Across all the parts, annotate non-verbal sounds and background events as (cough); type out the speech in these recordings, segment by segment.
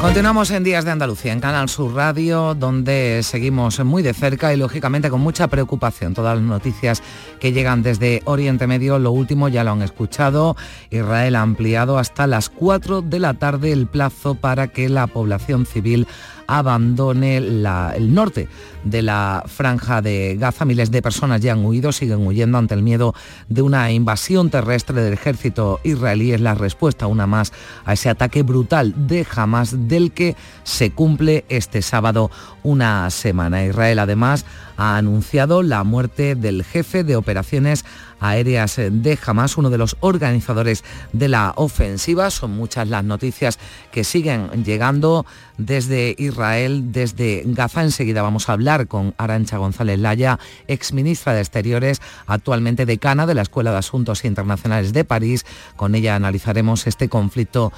Continuamos en Días de Andalucía, en Canal Sur Radio, donde seguimos muy de cerca y lógicamente con mucha preocupación todas las noticias que llegan desde Oriente Medio. Lo último ya lo han escuchado. Israel ha ampliado hasta las 4 de la tarde el plazo para que la población civil abandone el norte de la franja de Gaza. Miles de personas ya han huido, siguen huyendo ante el miedo de una invasión terrestre del ejército israelí. Es la respuesta una más a ese ataque brutal de Hamas del que se cumple este sábado una semana. Israel además ha anunciado la muerte del jefe de operaciones aéreas de Hamas, uno de los organizadores de la ofensiva. Son muchas las noticias que siguen llegando desde Israel, desde Gaza. Enseguida vamos a hablar con Arancha González Laya, exministra de Exteriores, actualmente decana de la Escuela de Asuntos Internacionales de París. Con ella analizaremos este conflicto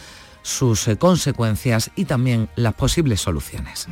sus eh, consecuencias y también las posibles soluciones.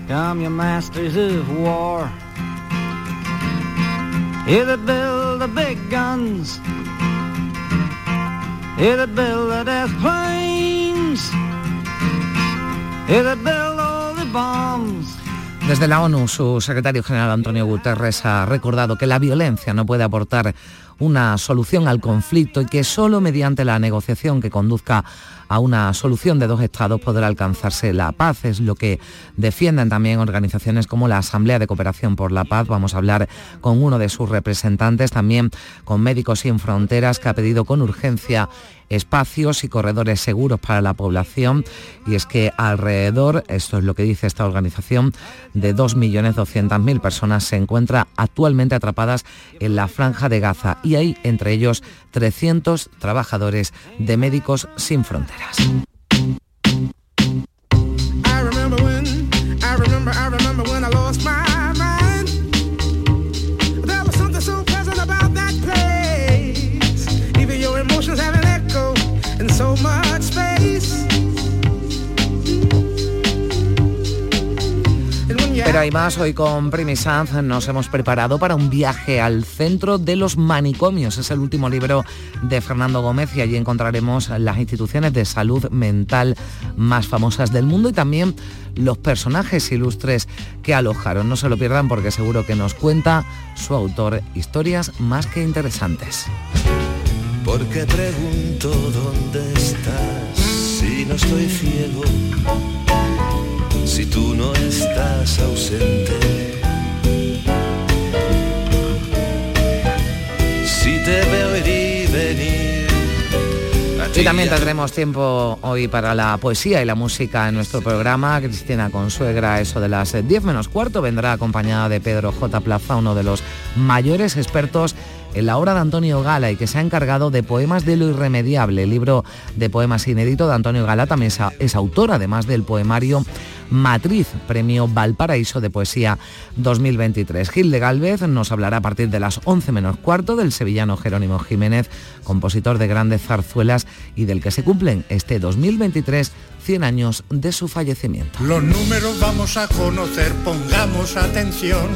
Desde la ONU, su secretario general Antonio Guterres ha recordado que la violencia no puede aportar una solución al conflicto y que solo mediante la negociación que conduzca a una solución de dos estados podrá alcanzarse la paz. Es lo que defienden también organizaciones como la Asamblea de Cooperación por la Paz. Vamos a hablar con uno de sus representantes, también con Médicos Sin Fronteras, que ha pedido con urgencia espacios y corredores seguros para la población y es que alrededor, esto es lo que dice esta organización, de 2.200.000 personas se encuentran actualmente atrapadas en la franja de Gaza y hay entre ellos 300 trabajadores de Médicos Sin Fronteras. Pero hay más, hoy con Primi Sanz nos hemos preparado para un viaje al centro de los manicomios. Es el último libro de Fernando Gómez y allí encontraremos las instituciones de salud mental más famosas del mundo y también los personajes ilustres que alojaron. No se lo pierdan porque seguro que nos cuenta su autor historias más que interesantes. Porque pregunto dónde estás si no estoy ciego si tú no estás ausente. Si te veo venir. Y también tendremos tiempo hoy para la poesía y la música en nuestro programa. Cristina Consuegra, eso de las 10 menos cuarto, vendrá acompañada de Pedro J. Plaza, uno de los mayores expertos en la obra de Antonio Gala y que se ha encargado de Poemas de lo Irremediable, libro de poemas inédito de Antonio Gala, también es, es autor además del poemario Matriz, Premio Valparaíso de Poesía 2023. Gil de Galvez nos hablará a partir de las 11 menos cuarto del sevillano Jerónimo Jiménez, compositor de grandes zarzuelas y del que se cumplen este 2023 100 años de su fallecimiento. Los números vamos a conocer, pongamos atención,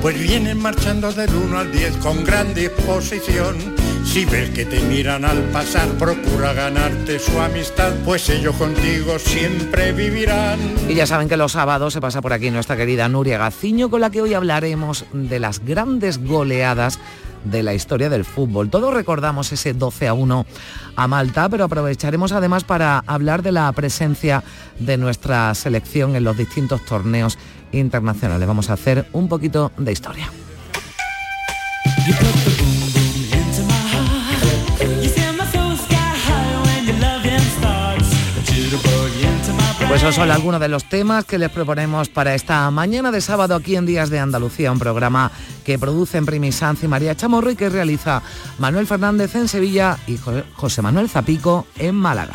pues vienen marchando del 1 al 10 con gran disposición. Si ves que te miran al pasar, procura ganarte su amistad, pues ellos contigo siempre vivirán. Y ya saben que los sábados se pasa por aquí nuestra querida Nuria Gaciño, con la que hoy hablaremos de las grandes goleadas de la historia del fútbol. Todos recordamos ese 12 a 1 a Malta, pero aprovecharemos además para hablar de la presencia de nuestra selección en los distintos torneos internacionales. Vamos a hacer un poquito de historia. Pues esos son algunos de los temas que les proponemos para esta mañana de sábado aquí en Días de Andalucía, un programa que producen Primi Sanz y María Chamorro y que realiza Manuel Fernández en Sevilla y José Manuel Zapico en Málaga.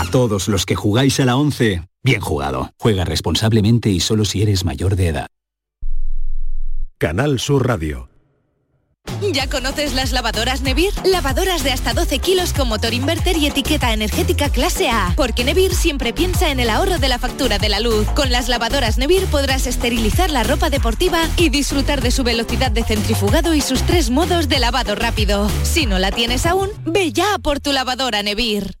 A todos los que jugáis a la 11, bien jugado. Juega responsablemente y solo si eres mayor de edad. Canal Sur Radio. ¿Ya conoces las lavadoras Nevir? Lavadoras de hasta 12 kilos con motor inverter y etiqueta energética clase A. Porque Nevir siempre piensa en el ahorro de la factura de la luz. Con las lavadoras Nevir podrás esterilizar la ropa deportiva y disfrutar de su velocidad de centrifugado y sus tres modos de lavado rápido. Si no la tienes aún, ve ya por tu lavadora Nevir.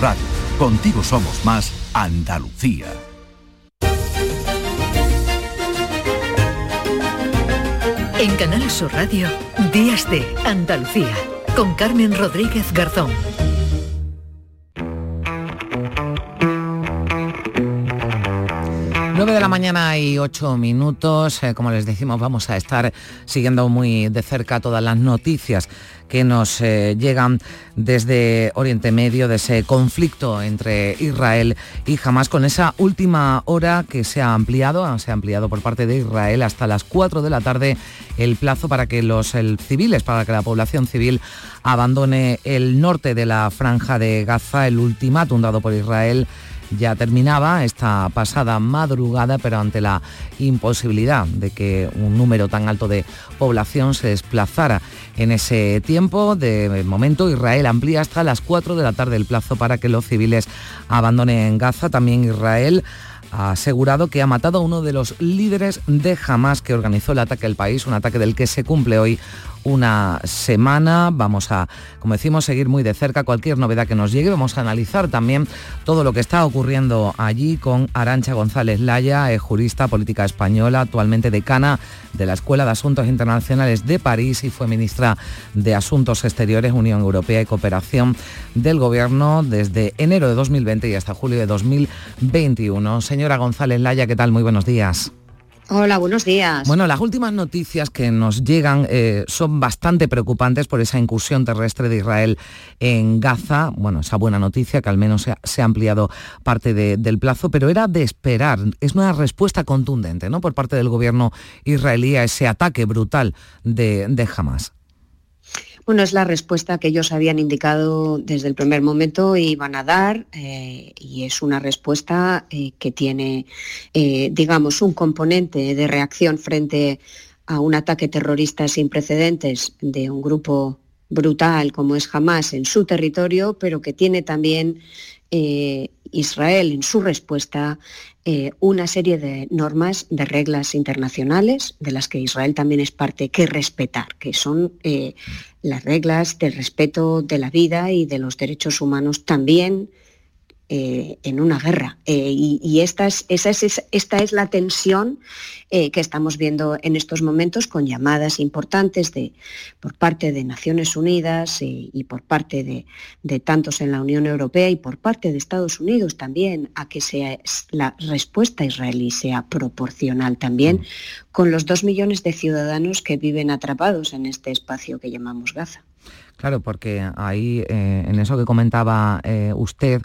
Radio. Contigo somos más Andalucía. En Canal Sur Radio, Días de Andalucía, con Carmen Rodríguez Garzón. 9 de la mañana y 8 minutos. Eh, como les decimos, vamos a estar siguiendo muy de cerca todas las noticias que nos eh, llegan desde Oriente Medio, de ese conflicto entre Israel y Hamas, con esa última hora que se ha ampliado, se ha ampliado por parte de Israel hasta las 4 de la tarde el plazo para que los civiles, para que la población civil abandone el norte de la franja de Gaza, el ultimátum dado por Israel ya terminaba esta pasada madrugada, pero ante la imposibilidad de que un número tan alto de población se desplazara en ese tiempo, de momento Israel amplía hasta las 4 de la tarde el plazo para que los civiles abandonen Gaza. También Israel ha asegurado que ha matado a uno de los líderes de Hamas que organizó el ataque al país, un ataque del que se cumple hoy una semana. Vamos a, como decimos, seguir muy de cerca cualquier novedad que nos llegue. Vamos a analizar también todo lo que está ocurriendo allí con Arancha González Laya, jurista política española, actualmente decana de la Escuela de Asuntos Internacionales de París y fue ministra de Asuntos Exteriores, Unión Europea y Cooperación del Gobierno desde enero de 2020 y hasta julio de 2021. Señora González Laya, ¿qué tal? Muy buenos días. Hola, buenos días. Bueno, las últimas noticias que nos llegan eh, son bastante preocupantes por esa incursión terrestre de Israel en Gaza. Bueno, esa buena noticia que al menos se ha, ampliado parte del plazo, pero era de esperar. Es una respuesta contundente, ¿no? Por parte del gobierno israelí a ese ataque brutal de, de Hamas. Bueno, es la respuesta que ellos habían indicado desde el primer momento y van a dar eh, y es una respuesta eh, que tiene, eh, digamos, un componente de reacción frente a un ataque terrorista sin precedentes de un grupo brutal como es Hamas en su territorio, pero que tiene también Israel en su respuesta una serie de normas, de reglas internacionales, de las que Israel también es parte, que respetar, que son las reglas del respeto de la vida y de los derechos humanos también eh, en una guerra. Eh, y, esta, es, esa es, esta es la tensión eh, que estamos viendo en estos momentos con llamadas importantes de, por parte de Naciones Unidas y por parte de, de, tantos en la Unión Europea y por parte de Estados Unidos también a que sea, la respuesta israelí sea proporcional también mm. con los dos millones de ciudadanos que viven atrapados en este espacio que llamamos Gaza. Claro, porque ahí, en eso que comentaba usted,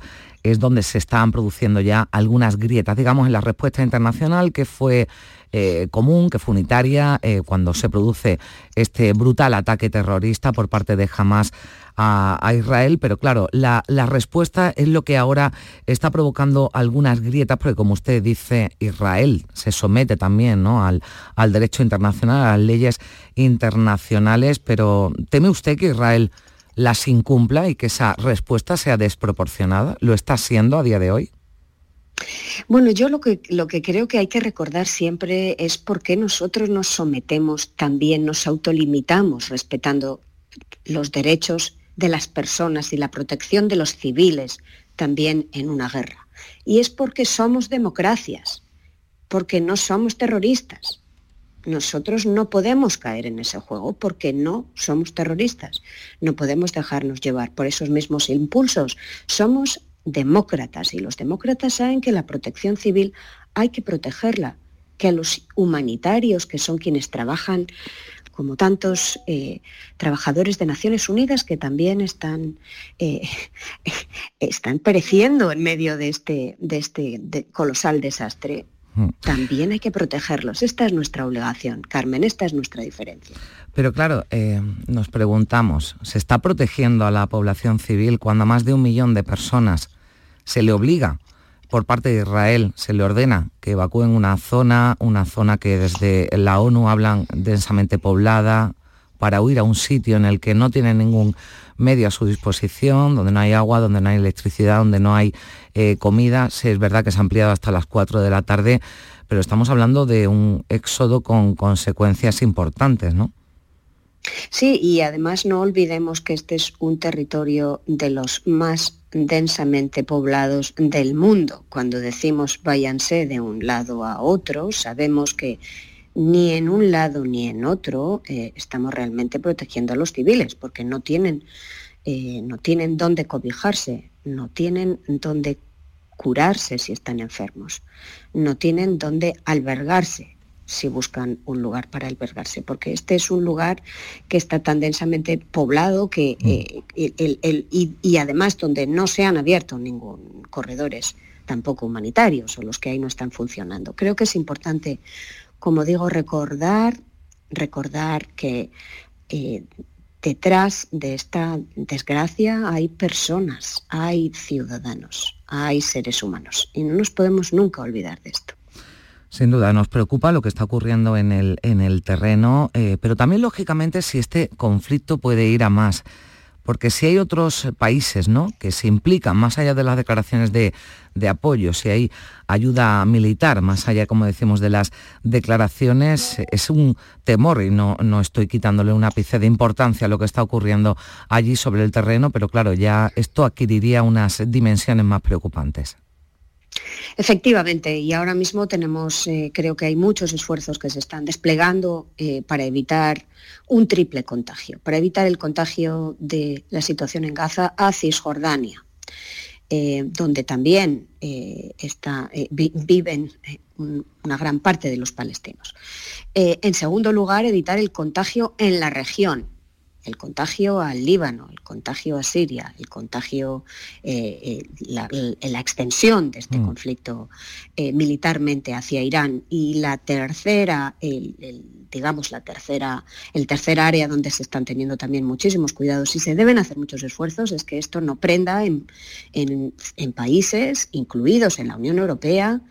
es donde se están produciendo ya algunas grietas, digamos, en la respuesta internacional que fue eh, común, que fue unitaria, eh, cuando se produce este brutal ataque terrorista por parte de Hamas a, Israel, pero claro, la, respuesta es lo que ahora está provocando algunas grietas, porque como usted dice, Israel se somete también ¿no? al, al derecho internacional, a las leyes internacionales, pero ¿teme usted que Israel las incumpla y que esa respuesta sea desproporcionada? ¿Lo está siendo a día de hoy? Bueno, yo lo que, lo que creo que hay que recordar siempre es por qué nosotros nos sometemos también, nos autolimitamos respetando los derechos de las personas y la protección de los civiles también en una guerra. Y es porque somos democracias, porque no somos terroristas, nosotros no podemos caer en ese juego porque no somos terroristas. No podemos dejarnos llevar por esos mismos impulsos. Somos demócratas y los demócratas saben que la protección civil hay que protegerla, que a los humanitarios, que son quienes trabajan como tantos eh, trabajadores de Naciones Unidas que también están, eh, (laughs) están pereciendo en medio de este, de este colosal desastre. También hay que protegerlos. Esta es nuestra obligación, Carmen, esta es nuestra diferencia. Pero claro, eh, nos preguntamos, ¿se está protegiendo a la población civil cuando a más de un millón de personas se le obliga por parte de Israel, se le ordena que evacúen una zona, una zona que desde la ONU hablan densamente poblada, para huir a un sitio en el que no tienen ningún medio a su disposición, donde no hay agua, donde no hay electricidad, donde no hay eh, comida. Sí, es verdad que se ha ampliado hasta las 4 de la tarde, pero estamos hablando de un éxodo con consecuencias importantes, ¿no? Sí, y además no olvidemos que este es un territorio de los más densamente poblados del mundo. Cuando decimos váyanse de un lado a otro, sabemos que ni en un lado ni en otro eh, estamos realmente protegiendo a los civiles, porque no tienen, eh, no tienen dónde cobijarse, no tienen dónde curarse si están enfermos, no tienen dónde albergarse si buscan un lugar para albergarse, porque este es un lugar que está tan densamente poblado que, mm. eh, y, además donde no se han abierto ningún corredores tampoco humanitarios o los que ahí no están funcionando. Creo que es importante como digo, recordar, recordar que eh, detrás de esta desgracia hay personas, hay ciudadanos, hay seres humanos y no nos podemos nunca olvidar de esto. Sin duda, nos preocupa lo que está ocurriendo en el, en el terreno, eh, pero también lógicamente si este conflicto puede ir a más porque si hay otros países ¿no? que se implican más allá de las declaraciones de, apoyo, si hay ayuda militar, más allá, como decimos, de las declaraciones, es un temor y no, no estoy quitándole un ápice de importancia a lo que está ocurriendo allí sobre el terreno, pero claro, ya esto adquiriría unas dimensiones más preocupantes. Efectivamente, y ahora mismo tenemos, eh, creo que hay muchos esfuerzos que se están desplegando eh, para evitar un triple contagio, para evitar el contagio de la situación en Gaza a Cisjordania, eh, donde también viven una gran parte de los palestinos. en segundo lugar, evitar el contagio en la región, el contagio al Líbano, el contagio a Siria, el contagio, eh, eh, la, extensión de este mm. conflicto eh, militarmente hacia Irán. Y la tercera, digamos, la tercera, el tercer área donde se están teniendo también muchísimos cuidados y se deben hacer muchos esfuerzos es que esto no prenda en, en países, incluidos en la Unión Europea,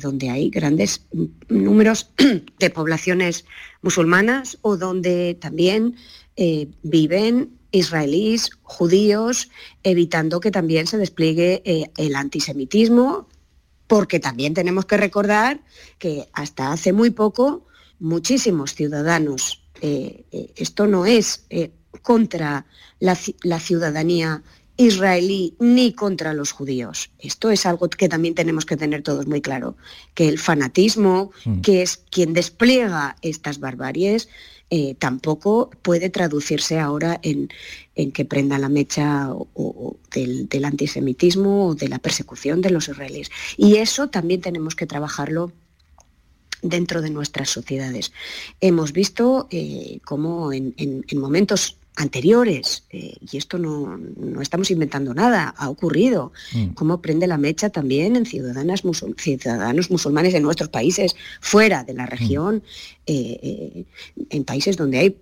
donde hay grandes números (clears throat) de poblaciones musulmanas o donde también eh, viven israelíes, judíos, evitando que también se despliegue eh, el antisemitismo, porque también tenemos que recordar que hasta hace muy poco muchísimos ciudadanos, eh, esto no es contra la, ciudadanía israelí ni contra los judíos. Esto es algo que también tenemos que tener todos muy claro, que el fanatismo, mm. que es quien despliega estas barbaries, eh, tampoco puede traducirse ahora en, que prenda la mecha del, del, antisemitismo o de la persecución de los israelíes. Y eso también tenemos que trabajarlo dentro de nuestras sociedades. Hemos visto eh, cómo en, momentos anteriores, eh, y esto no, estamos inventando nada, ha ocurrido, mm. cómo prende la mecha también en ciudadanas ciudadanos musulmanes de nuestros países, fuera de la mm. región, eh, en países donde hay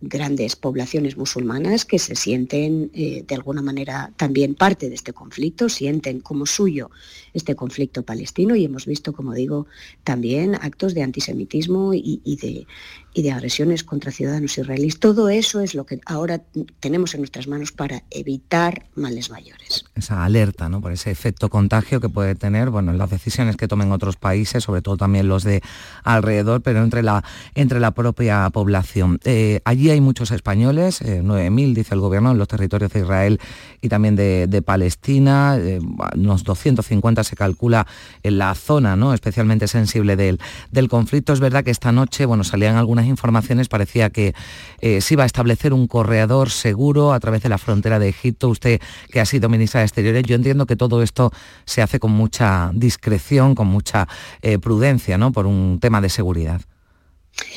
grandes poblaciones musulmanas que se sienten de alguna manera también parte de este conflicto, sienten como suyo este conflicto palestino y hemos visto, como digo, también actos de antisemitismo y, de, y de agresiones contra ciudadanos israelíes. Todo eso es lo que ahora tenemos en nuestras manos para evitar males mayores. Esa alerta, ¿no? Por ese efecto contagio que puede tener, bueno, las decisiones que tomen otros países, sobre todo también los de alrededor, pero entre la, entre la propia población. Eh, allí hay muchos españoles, 9.000, eh, dice el gobierno, en los territorios de Israel y también de, Palestina, eh, unos 250 se calcula en la zona, ¿no? especialmente sensible del, del conflicto. Es verdad que esta noche, bueno, salían algunas informaciones, parecía que eh, se iba a establecer un corredor seguro a través de la frontera de Egipto. Usted, que ha sido ministra de Exteriores, yo entiendo que todo esto se hace con mucha discreción, con mucha eh, prudencia, ¿no? Por un tema de seguridad.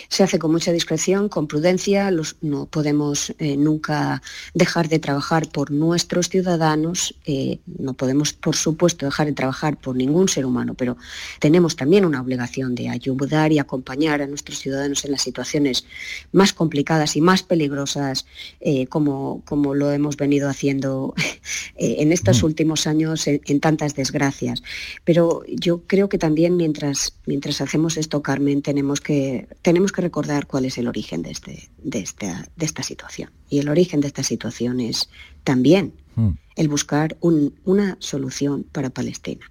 Se hace con mucha discreción, con prudencia, no podemos eh, nunca dejar de trabajar por nuestros ciudadanos, eh, no podemos por supuesto dejar de trabajar por ningún ser humano, pero tenemos también una obligación de ayudar y acompañar a nuestros ciudadanos en las situaciones más complicadas y más peligrosas eh, como, como lo hemos venido haciendo (laughs) en estos mm. últimos años en, tantas desgracias. Pero yo creo que también mientras, mientras hacemos esto, Carmen, tenemos que tenemos que recordar cuál es el origen de, este, de, esta, de esta situación. Y el origen de esta situación es también mm. el buscar una solución para Palestina.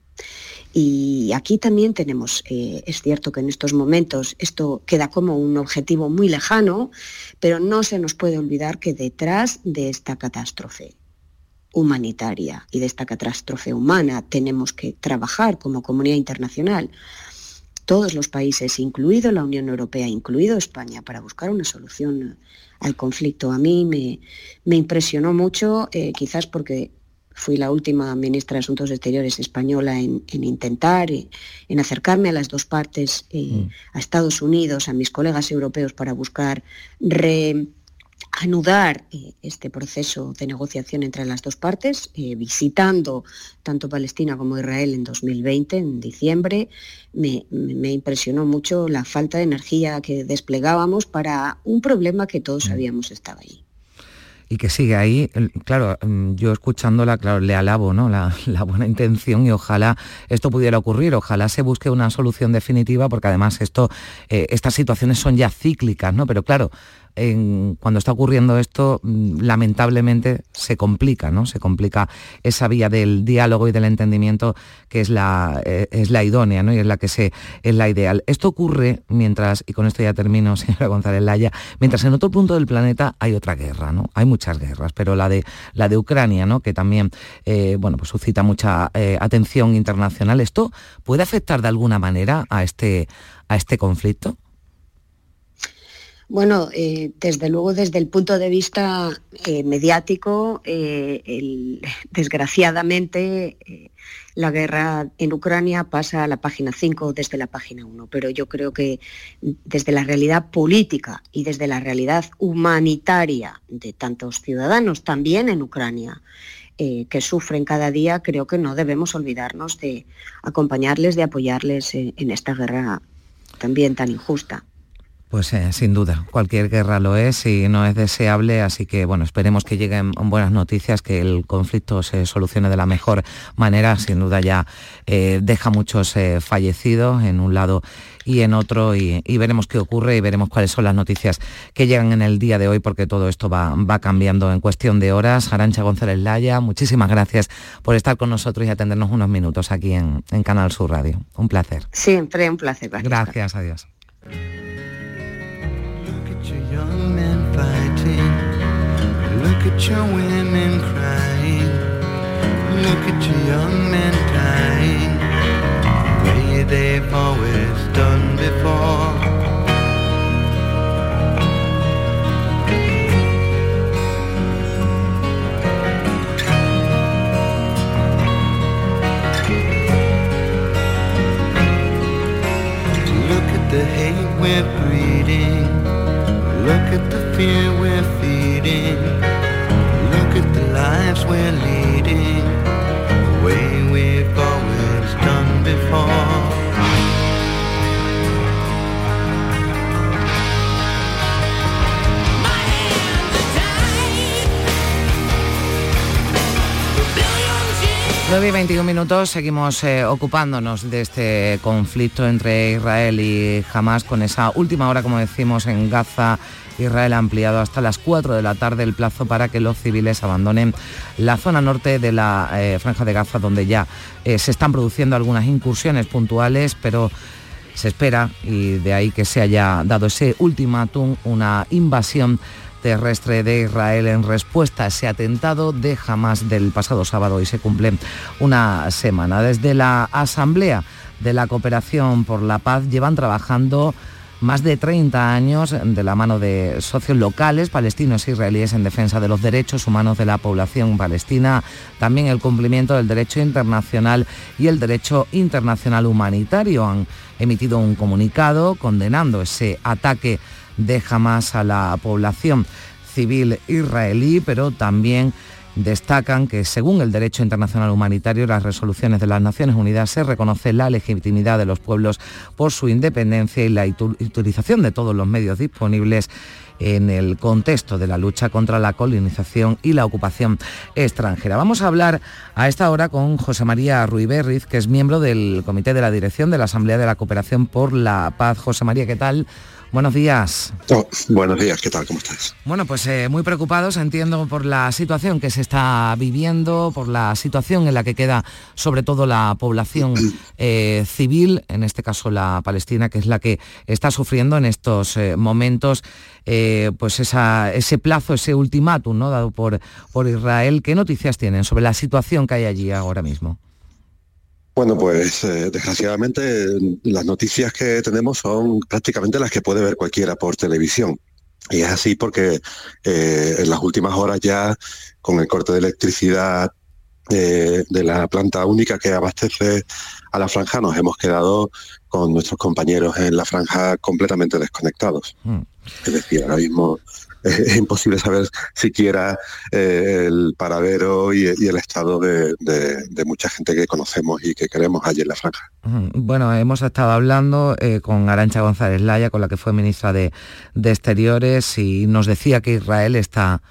Y aquí también tenemos, eh, es cierto que en estos momentos esto queda como un objetivo muy lejano, pero no se nos puede olvidar que detrás de esta catástrofe humanitaria y de esta catástrofe humana tenemos que trabajar como comunidad internacional todos los países, incluido la Unión Europea, incluido España, para buscar una solución al conflicto. A mí me, me impresionó mucho, eh, quizás porque fui la última ministra de Asuntos Exteriores española en, intentar, eh, en acercarme a las dos partes, eh, mm. a Estados Unidos, a mis colegas europeos, para buscar re anudar eh, este proceso de negociación entre las dos partes, eh, visitando tanto Palestina como Israel en 2020, en diciembre. Me, impresionó mucho la falta de energía que desplegábamos para un problema que todos mm. sabíamos estaba ahí y que sigue ahí. Claro, mm, yo escuchándola, claro, le alabo ¿no? (laughs) la, buena intención y ojalá esto pudiera ocurrir, ojalá se busque una solución definitiva, porque además esto, eh, estas situaciones son ya cíclicas, ¿no? Pero claro, cuando está ocurriendo esto, mm, lamentablemente se complica, ¿no? Se complica esa vía del diálogo y del entendimiento que es la, eh, es la idónea, ¿no? Y es la que se, es la ideal. Esto ocurre mientras, y con esto ya termino, (laughs) señora González Laya, mientras en otro punto del planeta hay otra guerra, ¿no? Hay muchas guerras, pero la de, la de Ucrania, ¿no? Que también, eh, bueno, pues suscita mucha eh, atención internacional. ¿Esto puede afectar de alguna manera a este, a este conflicto? Bueno, eh, desde luego desde el punto de vista eh, mediático, eh, (laughs) desgraciadamente la guerra en Ucrania pasa a la página 5 desde la página 1, pero yo creo que desde la realidad política y desde la realidad humanitaria de tantos ciudadanos también en Ucrania, que sufren cada día, creo que no debemos olvidarnos de acompañarles, de apoyarles en esta guerra también tan injusta. Pues eh, sin duda, cualquier guerra lo es y no es deseable, así que bueno, esperemos que lleguen buenas noticias, que el conflicto se solucione de la mejor manera. Sin duda ya eh, deja muchos eh, fallecidos en un lado y en otro y, veremos qué ocurre y veremos cuáles son las noticias que llegan en el día de hoy porque todo esto va, va cambiando en cuestión de horas. Arancha González Laya, muchísimas gracias por estar con nosotros y atendernos unos minutos aquí en, Canal Sur Radio. Un placer. Siempre un placer. Gracias, gracias adiós. Look at your young men fighting. Look at your women crying. Minutos seguimos eh, ocupándonos de este conflicto entre Israel y Hamas con esa última hora, como decimos, en Gaza. Israel ha ampliado hasta las 4 de la tarde el plazo para que los civiles abandonen la zona norte de la eh, franja de Gaza, donde ya eh, se están produciendo algunas incursiones puntuales, pero se espera, y de ahí que se haya dado ese ultimátum, una invasión terrestre de Israel en respuesta a ese atentado de Hamas del pasado sábado y se cumple una semana. Desde la Asamblea de la Cooperación por la Paz llevan trabajando más de 30 años de la mano de socios locales, palestinos e israelíes, en defensa de los derechos humanos de la población palestina, también el cumplimiento del derecho internacional y el derecho internacional humanitario. Han emitido un comunicado condenando ese ataque de Hamas a la población civil israelí, pero también destacan que según el derecho internacional humanitario las resoluciones de las Naciones Unidas se reconoce la legitimidad de los pueblos por su independencia y la utilización de todos los medios disponibles en el contexto de la lucha contra la colonización y la ocupación extranjera. Vamos a hablar a esta hora con José María Ruiberriz, que es miembro del Comité de la Dirección de la Asamblea de la Cooperación por la Paz. José María, ¿qué tal? Buenos días. Oh, buenos días, ¿qué tal? ¿Cómo estás? Bueno, pues eh, muy preocupados, entiendo, por la situación que se está viviendo, por la situación en la que queda sobre todo la población eh, civil, en este caso la palestina, que es la que está sufriendo en estos eh, momentos pues esa, ese plazo, ese ultimátum ¿no? dado por, por Israel. ¿Qué noticias tienen sobre la situación que hay allí ahora mismo? Bueno, pues eh, desgraciadamente las noticias que tenemos son prácticamente las que puede ver cualquiera por televisión. Y es así porque eh, en las últimas horas ya, con el corte de electricidad eh, de la planta única que abastece a la franja, nos hemos quedado con nuestros compañeros en la franja completamente desconectados. Mm. Es decir, ahora mismo es imposible saber siquiera eh, el paradero y, el estado de, mucha gente que conocemos y que queremos allí en la franja. Bueno, hemos estado hablando eh, con Arancha González Laya, con la que fue ministra de, Exteriores, y nos decía que Israel está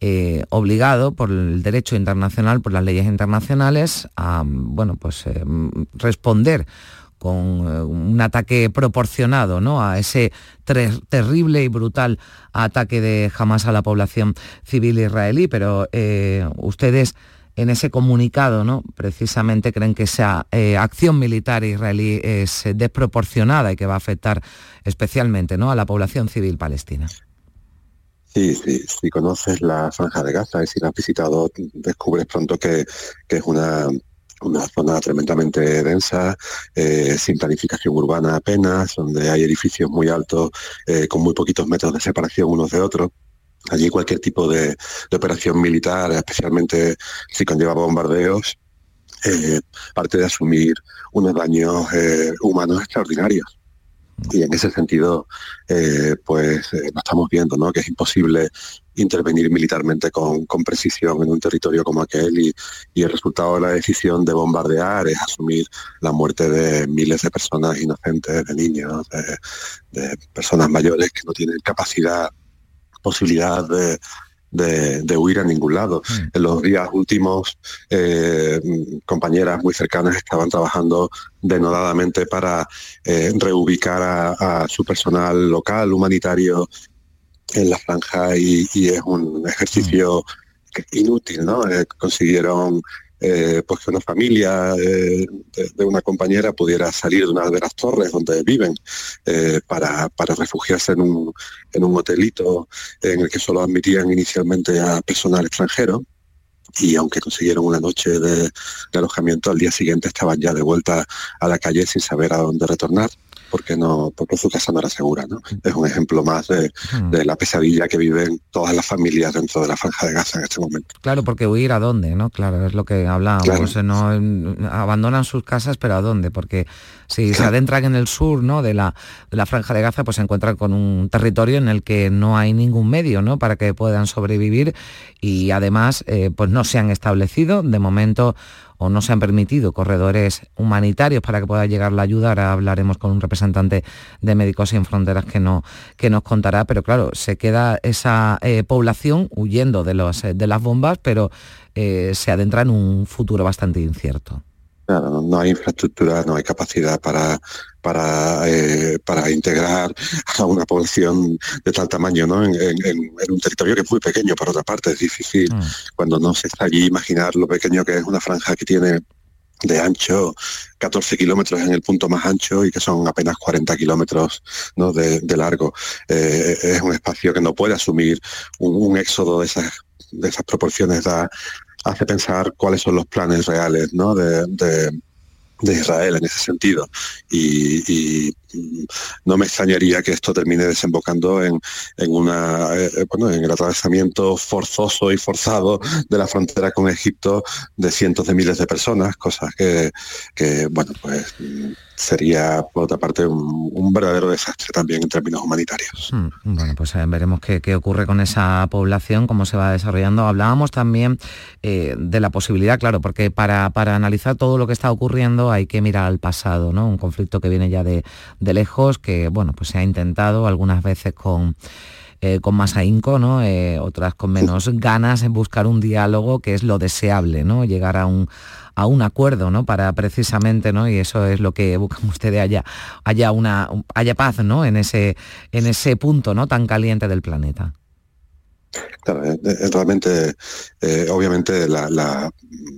eh, obligado por el derecho internacional, por las leyes internacionales, a bueno, pues, responder con eh, un ataque proporcionado ¿no? a ese terrible y brutal ataque de Hamas a la población civil israelí, pero eh, ustedes en ese comunicado, ¿no? Precisamente creen que esa eh, acción militar israelí es desproporcionada y que va a afectar especialmente ¿no? a la población civil palestina. Sí, sí, si conoces la franja de Gaza y si la has visitado, descubres pronto que, que es una una zona tremendamente densa, eh, sin planificación urbana apenas, donde hay edificios muy altos eh, con muy poquitos metros de separación unos de otros. Allí cualquier tipo de, operación militar, especialmente si conlleva bombardeos, eh, parte de asumir unos daños humanos extraordinarios. Y en ese sentido, pues lo estamos viendo, ¿no? que es imposible intervenir militarmente con, precisión en un territorio como aquel y, el resultado de la decisión de bombardear es asumir la muerte de miles de personas inocentes, de niños, de, personas mayores que no tienen capacidad, posibilidad de, huir a ningún lado. Mm. En los días últimos, eh, compañeras muy cercanas estaban trabajando denodadamente para eh, reubicar a, su personal local, humanitario en la franja y, es un ejercicio inútil, ¿no? Eh, consiguieron eh, pues que una familia eh, de, una compañera pudiera salir de una de las torres donde viven para, para, refugiarse en un, en un hotelito en el que solo admitían inicialmente a personal extranjero y aunque consiguieron una noche de, alojamiento, al día siguiente estaban ya de vuelta a la calle sin saber a dónde retornar porque no porque su casa no era segura no es un ejemplo más de, hmm. de, la pesadilla que viven todas las familias dentro de la franja de Gaza en este momento. Claro porque huir a dónde no claro es lo que hablábamos no abandonan sus casas pero a dónde porque si se adentran en el sur no de la, de la franja de Gaza pues se encuentran con un territorio en el que no hay ningún medio no para que puedan sobrevivir y además eh, pues no se han establecido. De momento o no se han permitido corredores humanitarios para que pueda llegar la ayuda. Ahora hablaremos con un representante de Médicos Sin Fronteras que, no, que nos contará, pero claro, se queda esa eh, población huyendo de, los, de las bombas, pero eh, se adentra en un futuro bastante incierto no hay infraestructura, no hay capacidad para, para, eh, para integrar a una población de tal tamaño ¿no? En, un territorio que es muy pequeño, por otra parte, es difícil mm. cuando no se está allí imaginar lo pequeño que es una franja que tiene de ancho 14 kilómetros en el punto más ancho y que son apenas 40 kilómetros ¿no? de, largo. Eh, es un espacio que no puede asumir un, éxodo de esas, de esas proporciones da, hace pensar cuáles son los planes reales ¿no? de, Israel en ese sentido. Y, no me extrañaría que esto termine desembocando en, una, eh, eh, bueno, en el atravesamiento forzoso y forzado de la frontera con Egipto de cientos de miles de personas, cosas que, que bueno, pues sería, por otra parte, un, verdadero desastre también en términos humanitarios. Hmm, bueno, pues eh, veremos qué, ocurre con esa población, cómo se va desarrollando. Hablábamos también de la posibilidad, claro, porque para, para, analizar todo lo que está ocurriendo hay que mirar al pasado, ¿no? Un conflicto que viene ya de, lejos, que, bueno, pues se ha intentado algunas veces con... Eh, con más ahínco, ¿no? otras con menos ganas en buscar un diálogo que es lo deseable, ¿no? Llegar a un, a un acuerdo, ¿no? Para precisamente, ¿no? Y eso es lo que buscan (laughs) ustedes allá, haya una, haya paz, ¿no? En ese, en ese punto, ¿no? Tan caliente del planeta. Claro, realmente, eh, obviamente, la,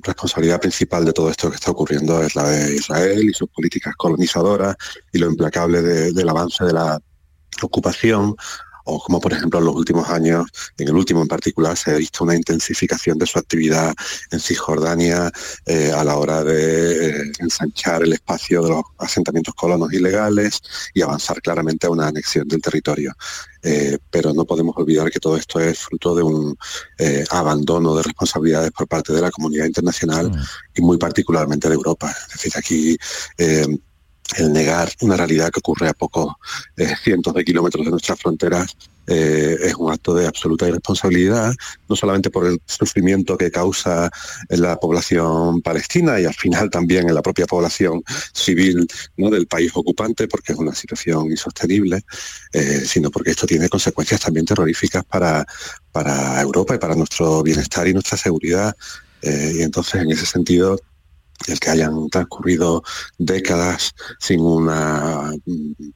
responsabilidad principal de todo esto que está ocurriendo es la de Israel y sus políticas colonizadoras y lo implacable del avance de la ocupación o como por ejemplo en los últimos años, en el último en particular, se ha visto una intensificación de su actividad en Cisjordania eh, a la hora de eh, ensanchar el espacio de los asentamientos colonos ilegales y avanzar claramente a una anexión del territorio. Eh, pero no podemos olvidar que todo esto es fruto de un abandono de responsabilidades por parte de la comunidad internacional mm. y muy particularmente de Europa. Es decir, aquí el negar una realidad que ocurre a pocos eh, cientos de kilómetros de nuestras fronteras eh, es un acto de absoluta irresponsabilidad, no solamente por el sufrimiento que causa en la población palestina y al final también en la propia población civil ¿no? del país ocupante, porque es una situación insostenible, eh, sino porque esto tiene consecuencias también terroríficas para, para Europa y para nuestro bienestar y nuestra seguridad. y entonces, en ese sentido, el que hayan transcurrido décadas sin una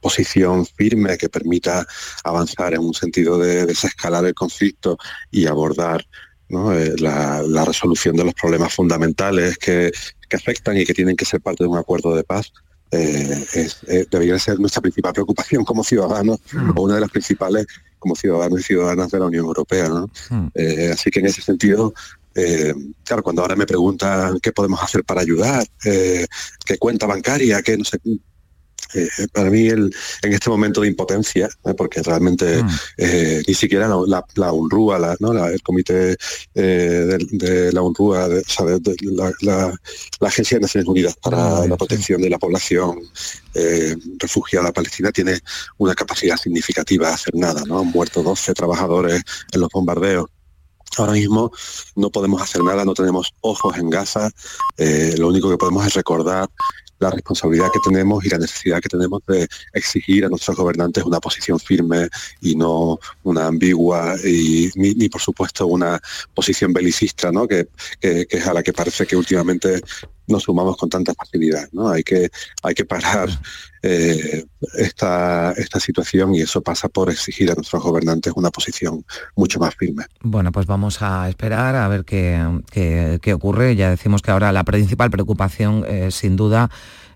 posición firme que permita avanzar en un sentido de desescalar el conflicto y abordar eh, la, resolución de los problemas fundamentales que, afectan y que tienen que ser parte de un acuerdo de paz, eh, eh, debería ser nuestra principal preocupación como ciudadanos mm. o una de las principales como ciudadanos y ciudadanas de la Unión Europea. Mm. así que en ese sentido eh, claro, cuando ahora me preguntan qué podemos hacer para ayudar, eh, qué cuenta bancaria, qué no sé, eh, para mí el, en este momento de impotencia, porque realmente mm. ni siquiera la, la, UNRUA, la, el comité de, la UNRUA, la, Agencia de Naciones Unidas para la Protección de la Población Refugiada Palestina, tiene una capacidad significativa de hacer nada. ¿no? Han muerto 12 trabajadores en los bombardeos Ahora mismo no podemos hacer nada, no tenemos ojos en Gaza, eh, lo único que podemos es recordar la responsabilidad que tenemos y la necesidad que tenemos de exigir a nuestros gobernantes una posición firme y no una ambigua y ni, por supuesto una posición belicista, ¿no? Que, que, es a la que parece que últimamente nos sumamos con tanta facilidad. ¿no? Hay, que, hay que parar eh, esta, esta situación y eso pasa por exigir a nuestros gobernantes una posición mucho más firme. Bueno, pues vamos a esperar a ver qué, qué, ocurre. Ya decimos que ahora la principal preocupación, eh, sin duda,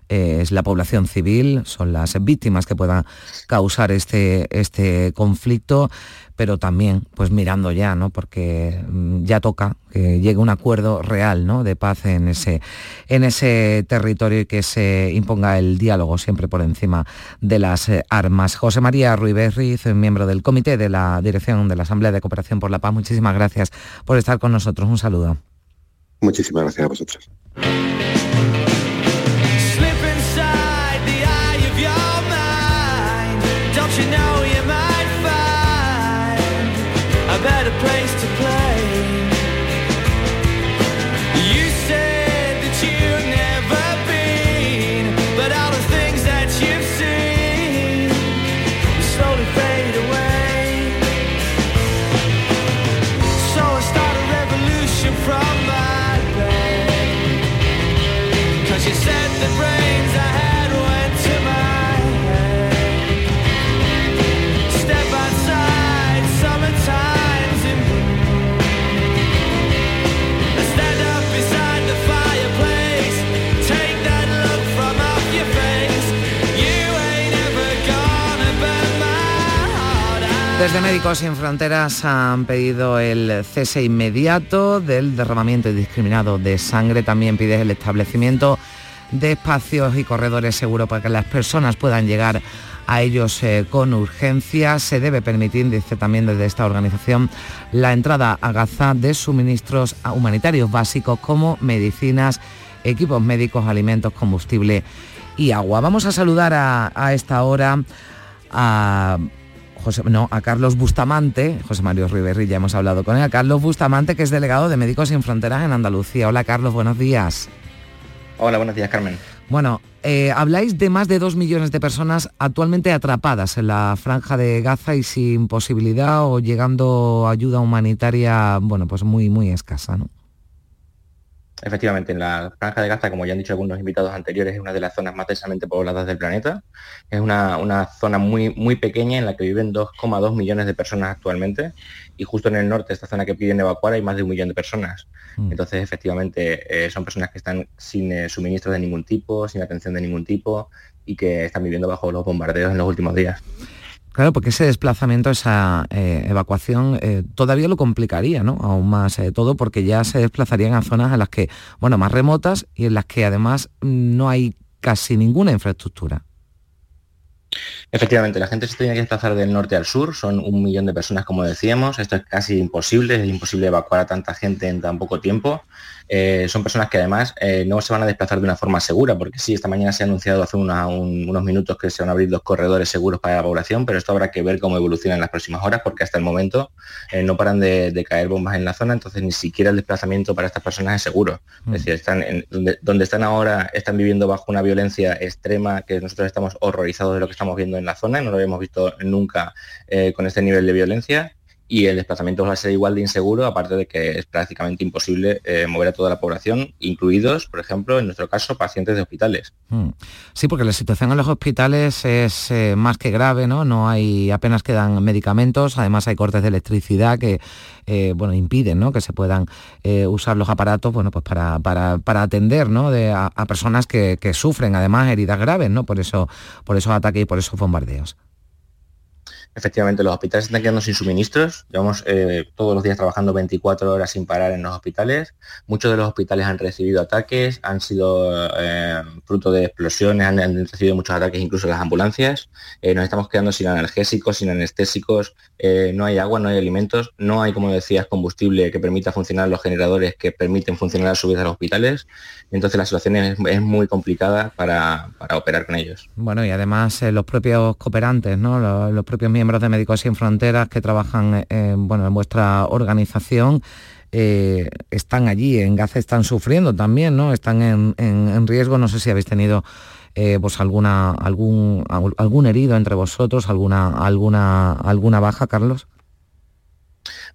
eh, es la población civil, son las víctimas que puedan causar este, este conflicto pero también pues mirando ya, ¿no? Porque mm, ya toca que llegue un acuerdo real, ¿no? De paz en ese, en ese territorio y que se imponga el diálogo siempre por encima de las eh, armas. José María Ruiz miembro del comité de la dirección de la Asamblea de Cooperación por la Paz, muchísimas gracias por estar con nosotros. Un saludo. Muchísimas gracias a vosotros. Desde Médicos Sin Fronteras han pedido el cese inmediato del derramamiento indiscriminado de sangre. También pide el establecimiento de espacios y corredores seguros para que las personas puedan llegar a ellos eh, con urgencia. Se debe permitir, dice también desde esta organización, la entrada a Gaza de suministros humanitarios básicos como medicinas, equipos médicos, alimentos, combustible y agua. Vamos a saludar a esta hora a no, a Carlos Bustamante, José Mario Riverri, ya hemos hablado con él, a Carlos Bustamante, que es delegado de Médicos Sin Fronteras en Andalucía. Hola Carlos, buenos días. Hola, buenos días Carmen. Bueno, eh, habláis de más de dos millones de personas actualmente atrapadas en la franja de Gaza y sin posibilidad o llegando ayuda humanitaria, bueno, pues muy, muy escasa, ¿no? Efectivamente, en la Franja de Gaza, como ya han dicho algunos invitados anteriores, es una de las zonas más densamente pobladas del planeta. Es una, zona muy, muy pequeña en la que viven 2,2 millones de personas actualmente y justo en el norte, esta zona que piden evacuar, hay más de un millón de personas. Mm. Entonces, efectivamente, eh, son personas que están sin eh, suministros de ningún tipo, sin atención de ningún tipo y que están viviendo bajo los bombardeos en los últimos días. Claro, porque ese desplazamiento, esa eh, evacuación, eh, todavía lo complicaría, ¿no? Aún más eh, todo, porque ya se desplazarían a zonas en las que, bueno, más remotas y en las que además no hay casi ninguna infraestructura. Efectivamente, la gente se tiene que desplazar del norte al sur, son un millón de personas como decíamos, esto es casi imposible, es imposible evacuar a tanta gente en tan poco tiempo eh, son personas que además eh, no se van a desplazar de una forma segura, porque sí, esta mañana se ha anunciado hace unos minutos que se van a abrir dos corredores seguros para la población, pero esto habrá que ver cómo evoluciona en las próximas horas, porque hasta el momento eh, no paran de, caer bombas en la zona, entonces ni siquiera el desplazamiento para estas personas es seguro. Es mm. decir, están donde, están ahora, están viviendo bajo una violencia extrema que nosotros estamos horrorizados de lo que estamos viendo en la zona, no lo habíamos visto nunca con este nivel de violencia y el desplazamiento va a ser igual de inseguro, aparte de que es prácticamente imposible eh, mover a toda la población, incluidos, por ejemplo, en nuestro caso, pacientes de hospitales. Mm. Sí, porque la situación en los hospitales es eh, más que grave, ¿no? No hay, apenas quedan medicamentos, además hay cortes de electricidad que, eh, bueno, impiden, ¿no? Que se puedan usar los aparatos, bueno, pues para, para, atender, ¿no? A, personas que, que, sufren, además, heridas graves, ¿no? Por eso, por esos ataques y por esos bombardeos. Efectivamente, los hospitales están quedando sin suministros. Llevamos eh, todos los días trabajando 24 horas sin parar en los hospitales. Muchos de los hospitales han recibido ataques, han sido eh, fruto de explosiones, han, recibido muchos ataques incluso las ambulancias. Eh, nos estamos quedando sin analgésicos, sin anestésicos. no hay agua, no hay alimentos, no hay, como decías, combustible que permita funcionar los generadores que permiten funcionar a su vez a los hospitales. Entonces la situación es, muy complicada para, operar con ellos. Bueno, y además los propios cooperantes, ¿no? los, los propios miembros miembros de Médicos Sin Fronteras que trabajan en, bueno, en vuestra organización eh, están allí, en Gaza están sufriendo también, ¿no? Están en, riesgo. No sé si habéis tenido eh, pues alguna, algún, algún herido entre vosotros, alguna, alguna, alguna baja, Carlos.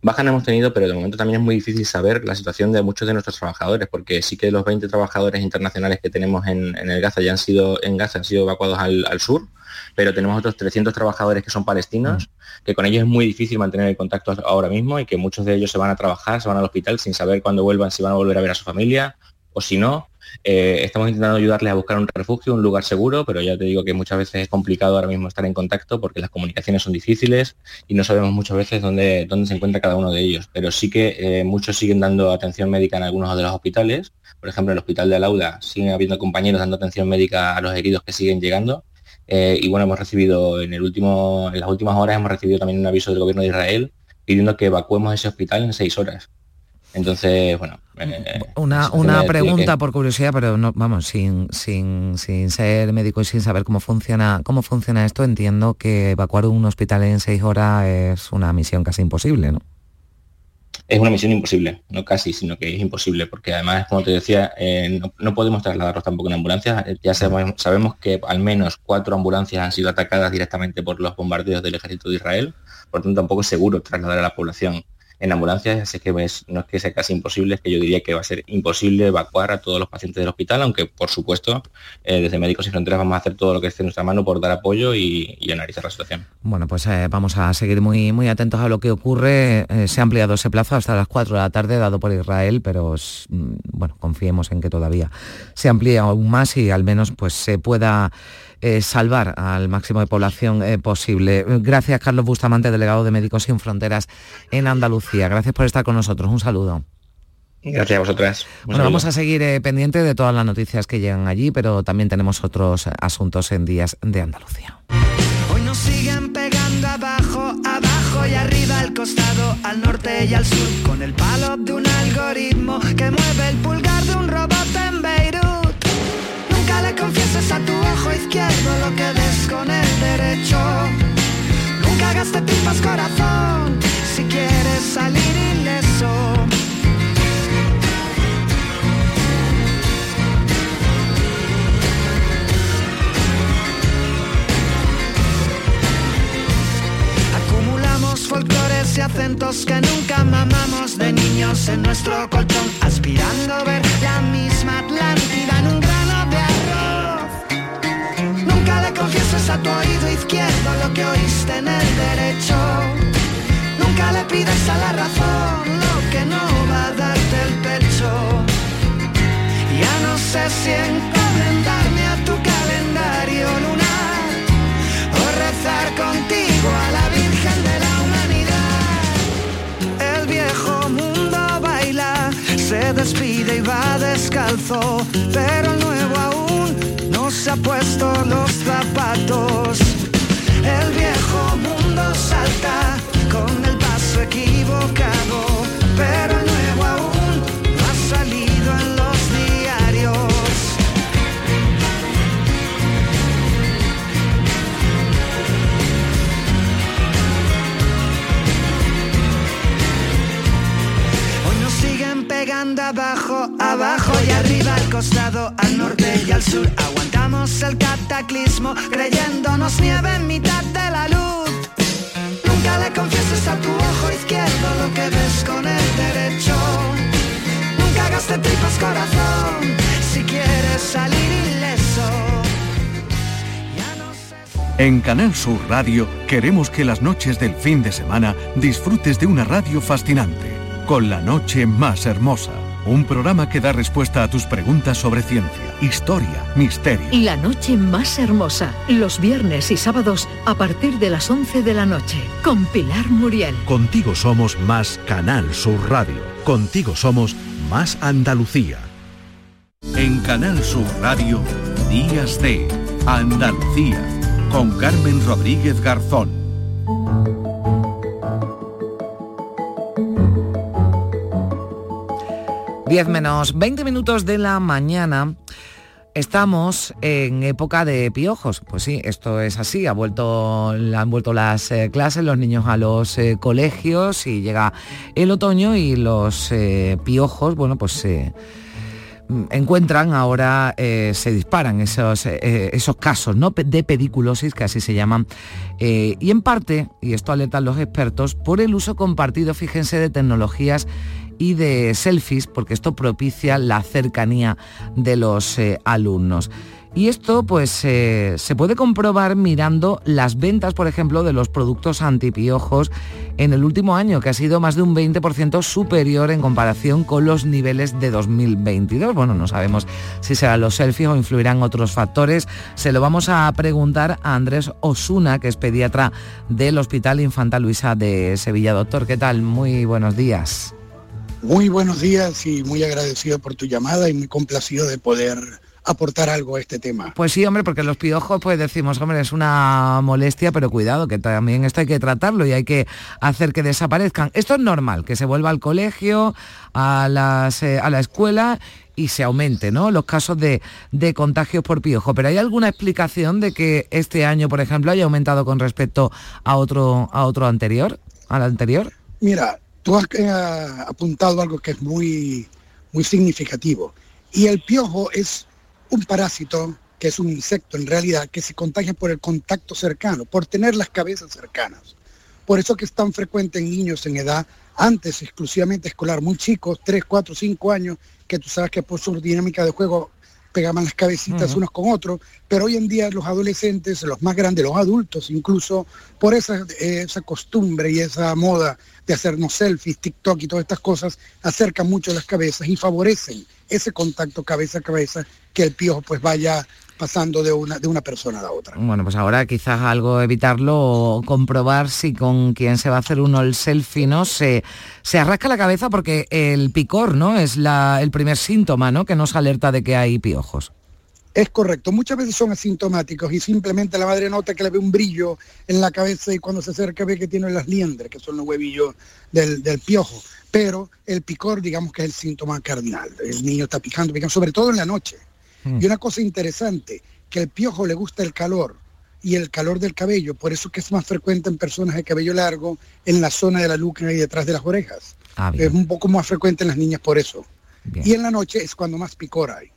Bajas no hemos tenido, pero de momento también es muy difícil saber la situación de muchos de nuestros trabajadores, porque sí que los 20 trabajadores internacionales que tenemos en, el Gaza ya han sido en Gaza han sido evacuados al, sur, pero tenemos otros 300 trabajadores que son palestinos, mm. que con ellos es muy difícil mantener el contacto ahora mismo y que muchos de ellos se van a trabajar, se van al hospital sin saber cuándo vuelvan, si van a volver a ver a su familia o si no. Eh, estamos intentando ayudarles a buscar un refugio, un lugar seguro, pero ya te digo que muchas veces es complicado ahora mismo estar en contacto porque las comunicaciones son difíciles y no sabemos muchas veces dónde, dónde se encuentra cada uno de ellos. Pero sí que eh, muchos siguen dando atención médica en algunos de los hospitales. Por ejemplo, en el hospital de Alauda siguen habiendo compañeros dando atención médica a los heridos que siguen llegando. Eh, y bueno, hemos recibido en, el último, en las últimas horas hemos recibido también un aviso del gobierno de Israel pidiendo que evacuemos ese hospital en seis horas. Entonces, bueno. Eh, una, una pregunta por curiosidad, pero no, vamos, sin, sin, sin ser médico y sin saber cómo funciona, cómo funciona esto, entiendo que evacuar un hospital en seis horas es una misión casi imposible, ¿no? Es una misión imposible, no casi, sino que es imposible, porque además, como te decía, eh, no, podemos trasladarlos tampoco en ambulancias. Eh, ya sabemos, sabemos que al menos cuatro ambulancias han sido atacadas directamente por los bombardeos del ejército de Israel, por tanto tampoco es seguro trasladar a la población en ambulancias, así que no es que sea casi imposible, es que yo diría que va a ser imposible evacuar a todos los pacientes del hospital, aunque por supuesto eh, desde Médicos Sin Fronteras vamos a hacer todo lo que esté en nuestra mano por dar apoyo y, analizar la situación. Bueno, pues eh, vamos a seguir muy, muy atentos a lo que ocurre. Eh, se ha ampliado ese plazo hasta las 4 de la tarde dado por Israel, pero mm, bueno, confiemos en que todavía se amplíe aún más y al menos pues se pueda eh, salvar al máximo de población eh, posible. Gracias, Carlos Bustamante, delegado de Médicos Sin Fronteras en Andalucía. Gracias por estar con nosotros. Un saludo. Gracias a vosotras. bueno, vamos a seguir eh, pendiente de todas las noticias que llegan allí, pero también tenemos otros asuntos en días de Andalucía. Hoy nos siguen pegando abajo, abajo y arriba, al costado, al norte y al sur, con el palo de un algoritmo que mueve el pulgar de un robot en Beirut confieses a tu ojo izquierdo lo que des con el derecho. Nunca gastes pipas corazón si quieres salir ileso. Acumulamos folclores y acentos que nunca mamamos de niños en nuestro colchón, aspirando ver la misma Atlántida a tu oído izquierdo lo que oíste en el derecho. Nunca le pides a la razón lo que no va a darte el pecho. Ya no sé si encomendarme a tu calendario lunar o rezar contigo a la Virgen de la Humanidad. El viejo mundo baila, se despide y va descalzo, pero el nuevo ha puesto los zapatos. El viejo mundo salta con el paso equivocado, pero nuevo aún no ha salido en los diarios. Hoy nos siguen pegando abajo, abajo y arriba, al costado, al norte y al sur. El cataclismo creyéndonos nieve en mitad de la luz. Nunca le confieses a tu ojo izquierdo lo que ves con el derecho. Nunca gaste tripas corazón si quieres salir ileso. En Canal Sur Radio queremos que las noches del fin de semana disfrutes de una radio fascinante, con la noche más hermosa un programa que da respuesta a tus preguntas sobre ciencia, historia, misterio. La noche más hermosa, los viernes y sábados a partir de las 11 de la noche, con Pilar Muriel. Contigo somos más Canal Sur Radio. Contigo somos más Andalucía. En Canal Sur Radio, Días de Andalucía, con Carmen Rodríguez Garzón. 10 menos 20 minutos de la mañana. Estamos en época de piojos. Pues sí, esto es así. Ha vuelto, han vuelto las eh, clases, los niños a los eh, colegios y llega el otoño y los eh, piojos, bueno, pues mm, encuentran ahora se disparan esos, esos casos ¿no? de pediculosis, que así se llaman, y en parte, y esto alertan los expertos, por el uso compartido, fíjense, de tecnologías y de selfies, porque esto propicia la cercanía de los alumnos. Y esto pues eh, se puede comprobar mirando las ventas, por ejemplo, de los productos antipiojos en el último año, que ha sido más de un 20% superior en comparación con los niveles de 2022. Bueno, no sabemos si serán los selfies o influirán otros factores. Se lo vamos a preguntar a Andrés Osuna, que es pediatra del Hospital Infanta Luisa de Sevilla. Doctor, ¿qué tal? Muy buenos días. Muy buenos días y muy agradecido por tu llamada y muy complacido de poder aportar algo a este tema. Pues sí, hombre, porque los piojos, pues decimos, hombre, es una molestia, pero cuidado, que también esto hay que tratarlo y hay que hacer que desaparezcan. Esto es normal, que se vuelva al colegio, a, las, eh, a la escuela y se aumente ¿no? los casos de, de, contagios por piojo. Pero ¿hay alguna explicación de que este año, por ejemplo, haya aumentado con respecto a otro, a otro anterior? ¿Al anterior? Mira, tú has eh, apuntado algo que es muy, muy significativo. Y el piojo es un parásito que es un insecto en realidad, que se contagia por el contacto cercano, por tener las cabezas cercanas. Por eso que es tan frecuente en niños en edad antes exclusivamente escolar, muy chicos, 3, 4, 5 años, que tú sabes que por su dinámica de juego pegaban las cabecitas unos con otros, pero hoy en día los adolescentes, los más grandes, los adultos incluso, por esa, esa costumbre y esa moda de hacernos selfies, TikTok y todas estas cosas, acercan mucho las cabezas y favorecen ese contacto cabeza a cabeza que el piojo pues vaya pasando de una, de una persona a la otra. Bueno, pues ahora quizás algo evitarlo o comprobar si con quien se va a hacer uno el selfie, ¿no? Se, se arrasca la cabeza porque el picor, ¿no? Es la, el primer síntoma, ¿no? Que nos alerta de que hay piojos. Es correcto, muchas veces son asintomáticos y simplemente la madre nota que le ve un brillo en la cabeza y cuando se acerca ve que tiene las liendres, que son los huevillos del, del piojo. Pero el picor, digamos que es el síntoma cardinal. El niño está picando, picando, sobre todo en la noche Mm. Y una cosa interesante, que al piojo le gusta el calor y el calor del cabello, por eso que es más frecuente en personas de cabello largo, en la zona de la nuca y detrás de las orejas. Ah, es un poco más frecuente en las niñas por eso. Y en la noche es cuando más picor hay.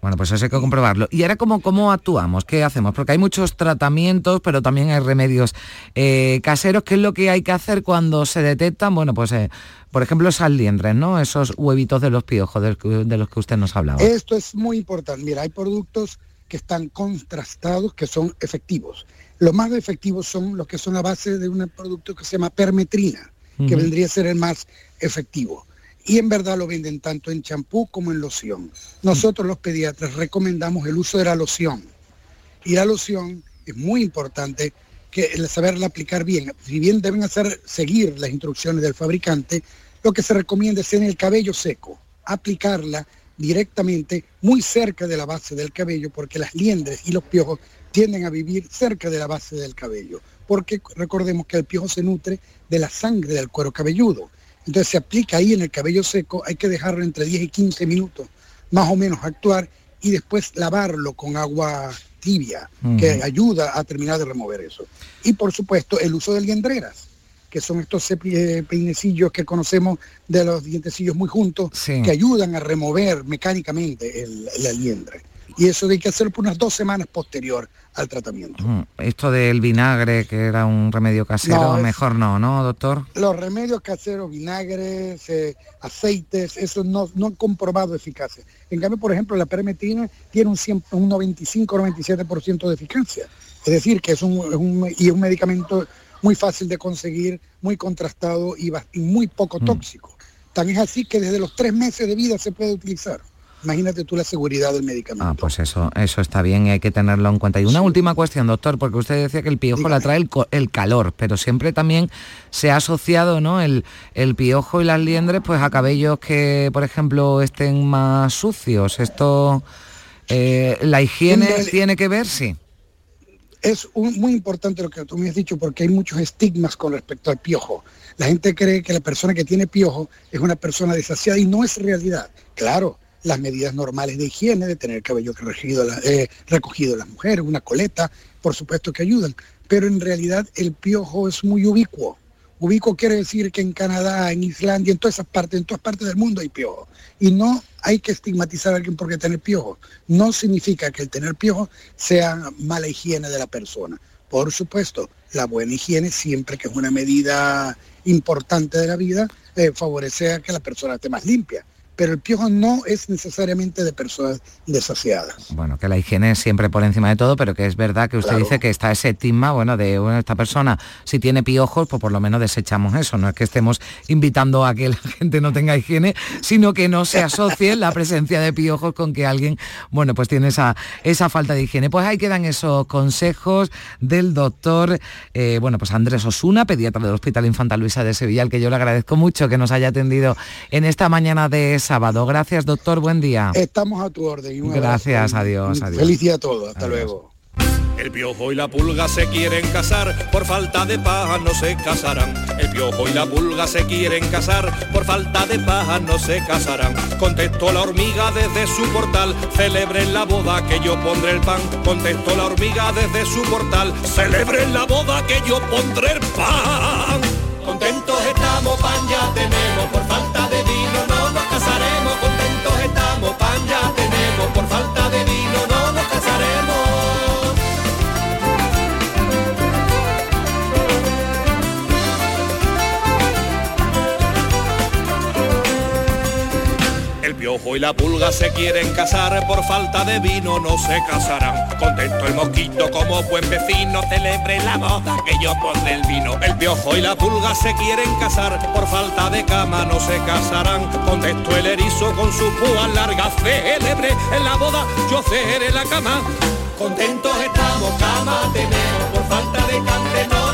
Bueno, pues eso hay que comprobarlo. ¿Y ahora cómo, cómo actuamos? ¿Qué hacemos? Porque hay muchos tratamientos, pero también hay remedios eh, caseros. ¿Qué es lo que hay que hacer cuando se detectan? Bueno, pues eh, por ejemplo esas liendres, ¿no? Esos huevitos de los piojos de, los que usted nos hablaba. Esto es muy importante. Mira, hay productos que están contrastados, que son efectivos. Los más efectivos son los que son a base de un producto que se llama permetrina, que vendría a ser el más efectivo y en verdad lo venden tanto en champú como en loción. Nosotros los pediatras recomendamos el uso de la loción y la loción es muy importante que el saberla aplicar bien. Si bien deben hacer seguir las instrucciones del fabricante, lo que se recomienda es en el cabello seco, aplicarla directamente muy cerca de la base del cabello porque las liendres y los piojos tienden a vivir cerca de la base del cabello, porque recordemos que el piojo se nutre de la sangre del cuero cabelludo entonces se aplica ahí en el cabello seco, hay que dejarlo entre 10 y 15 minutos, más o menos actuar, y después lavarlo con agua tibia, que ayuda a terminar de remover eso. Y por supuesto el uso de liendreras, que son estos eh, peinecillos que conocemos de los dientecillos muy juntos, que ayudan a remover mecánicamente el, la liendre y eso hay que hacerlo por unas dos semanas posterior al tratamiento. Esto del vinagre, que era un remedio casero, mejor no, ¿no, doctor? Los remedios caseros, vinagres, eh, aceites, eso no, no han comprobado eficacia. En cambio, por ejemplo, la permetrina tiene un, un 95-97% de eficacia. Es decir, que es un, y un medicamento muy fácil de conseguir, muy contrastado y, muy poco mm. tóxico. Tan es así que desde los tres meses de vida se puede utilizar. Imagínate tú la seguridad del medicamento. Ah, pues eso, eso está bien y hay que tenerlo en cuenta. Y una última cuestión, doctor, porque usted decía que el piojo le atrae el, calor, pero siempre también se ha asociado ¿no? el, el piojo y las liendres pues a cabellos que, por ejemplo, estén más sucios. Esto, eh, ¿la higiene tiene que ver? Sí. Es muy importante lo que tú me has dicho porque hay muchos estigmas con respecto al piojo. La gente cree que la persona que tiene piojo es una persona desasiada y no es realidad. Claro, las medidas normales de higiene, de tener el cabello recogido, eh, recogido las mujeres, una coleta, por supuesto que ayudan, pero en realidad el piojo es muy ubicuo, Ubico quiere decir que en Canadá, en Islandia, en todas esas partes, en todas partes del mundo hay piojos. Y no hay que estigmatizar a alguien porque tener piojos. No significa que el tener piojos sea mala higiene de la persona. Por supuesto, la buena higiene siempre que es una medida importante de la vida, eh, favorece a que la persona esté más limpia pero el piojo no es necesariamente de personas desasiadas. Bueno, que la higiene es siempre por encima de todo, pero que es verdad que usted dice que está ese estigma, bueno, de bueno, esta persona, si tiene piojos, pues por lo menos desechamos eso. No es que estemos invitando a que la (laughs) gente no tenga higiene, sino que no se asocie la presencia de piojos con que alguien, bueno, pues tiene esa, esa falta de higiene. Pues ahí quedan esos consejos del doctor, eh, bueno, pues Andrés Osuna, pediatra del Hospital Infanta Luisa de Sevilla, al que yo le agradezco mucho que nos haya atendido en esta mañana de sábado. Gracias, doctor. Buen día. Estamos a tu orden. Gracias, adiós, adiós. Felicidad a todos. Hasta luego. El piojo y la pulga se quieren casar, por falta de paja no se casarán. El piojo y la pulga se quieren casar, por falta de paja no se casarán. Contestó la hormiga desde su portal, celebren la boda que yo pondré el pan. Contestó la hormiga desde su portal, celebren la boda que yo pondré el pan. Contentos estamos, pan ya tenemos, piojo y la pulga se quieren casar, por falta de vino no se casarán. Contento el mosquito como buen vecino, celebre la boda que yo pondré el vino. El piojo y la pulga se quieren casar, por falta de cama no se casarán. Contento el erizo con su púa larga, celebre en la boda yo seré la cama. Contentos estamos, cama tenemos, por falta de cante no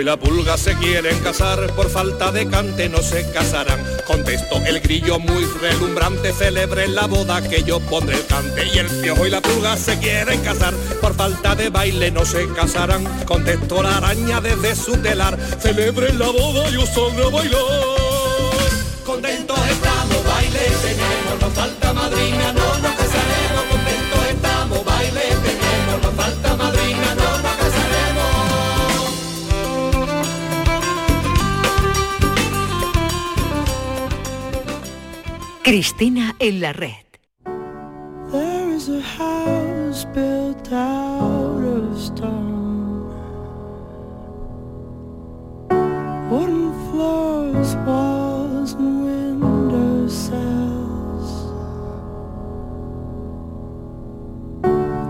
Y la pulga se quieren casar, por falta de cante no se casarán. Contestó el grillo muy relumbrante, celebre la boda que yo pondré el cante. Y el piojo y la pulga se quieren casar, por falta de baile no se casarán. Contestó la araña desde su telar, celebre la boda yo a bailar. Contentos estamos, baile tenemos, nos falta madrina, no Cristina en la red. There is a house built out of stone. Wooden floors, walls, and window sills.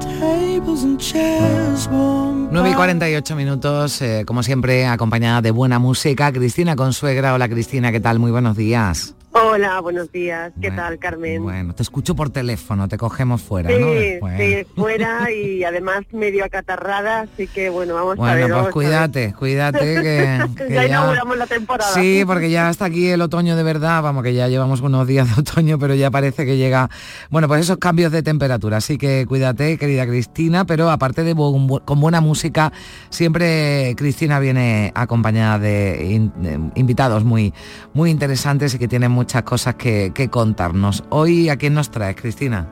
Tables and chairs warm 9 y 48 minutos, eh, como siempre, acompañada de buena música. Cristina Consuegra. Hola Cristina, ¿qué tal? Muy buenos días. Hola, buenos días. ¿Qué tal, Carmen? Bueno, te escucho por teléfono, te cogemos fuera, sí, ¿no? Después. sí, (laughs) fuera y además medio acatarrada, así que bueno, vamos a Bueno, ver. pues vamos a cuídate, cuídate que, (laughs) que ya inauguramos la temporada. Sí, porque ya está aquí el otoño de verdad, vamos, que ya llevamos unos días de otoño, pero ya parece que llega, bueno, pues esos cambios de temperatura, así que cuídate, querida Cristina, pero aparte de bu- con buena música, siempre Cristina viene acompañada de, in- de invitados muy, muy interesantes y que tienen muchas cosas que, que contarnos. Hoy, ¿a quién nos traes, Cristina?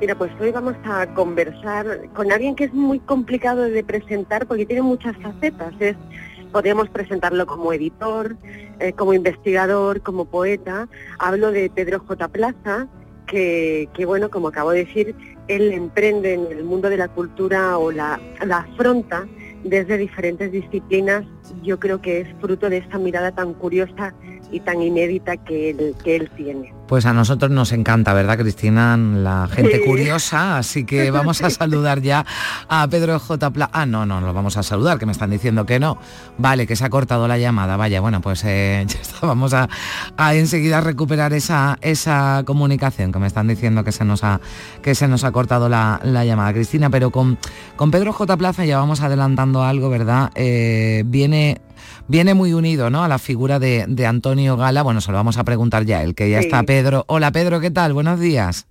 Mira, pues hoy vamos a conversar con alguien que es muy complicado de presentar porque tiene muchas facetas. Es, podríamos presentarlo como editor, eh, como investigador, como poeta. Hablo de Pedro J. Plaza, que, que, bueno, como acabo de decir, él emprende en el mundo de la cultura o la, la afronta desde diferentes disciplinas. Yo creo que es fruto de esta mirada tan curiosa y tan inédita que él, que él tiene. Pues a nosotros nos encanta, ¿verdad, Cristina? La gente Sí. curiosa, así que (laughs) vamos a saludar ya a Pedro J. Pla ah, no, no, lo vamos a saludar, que me están diciendo que no. Vale, que se ha cortado la llamada. Vaya, bueno, pues eh, (laughs) ya está, vamos a, a enseguida recuperar esa, esa comunicación, que me están diciendo que se nos ha, que se nos ha cortado la, la llamada. Cristina, pero con, con Pedro J. Plaza ya vamos adelantando algo, ¿verdad? Eh, viene viene muy unido ¿no? a la figura de, de Antonio Gala. Bueno, se lo vamos a preguntar ya, el que ya Sí. está Pedro. Hola Pedro, ¿qué tal? Buenos días.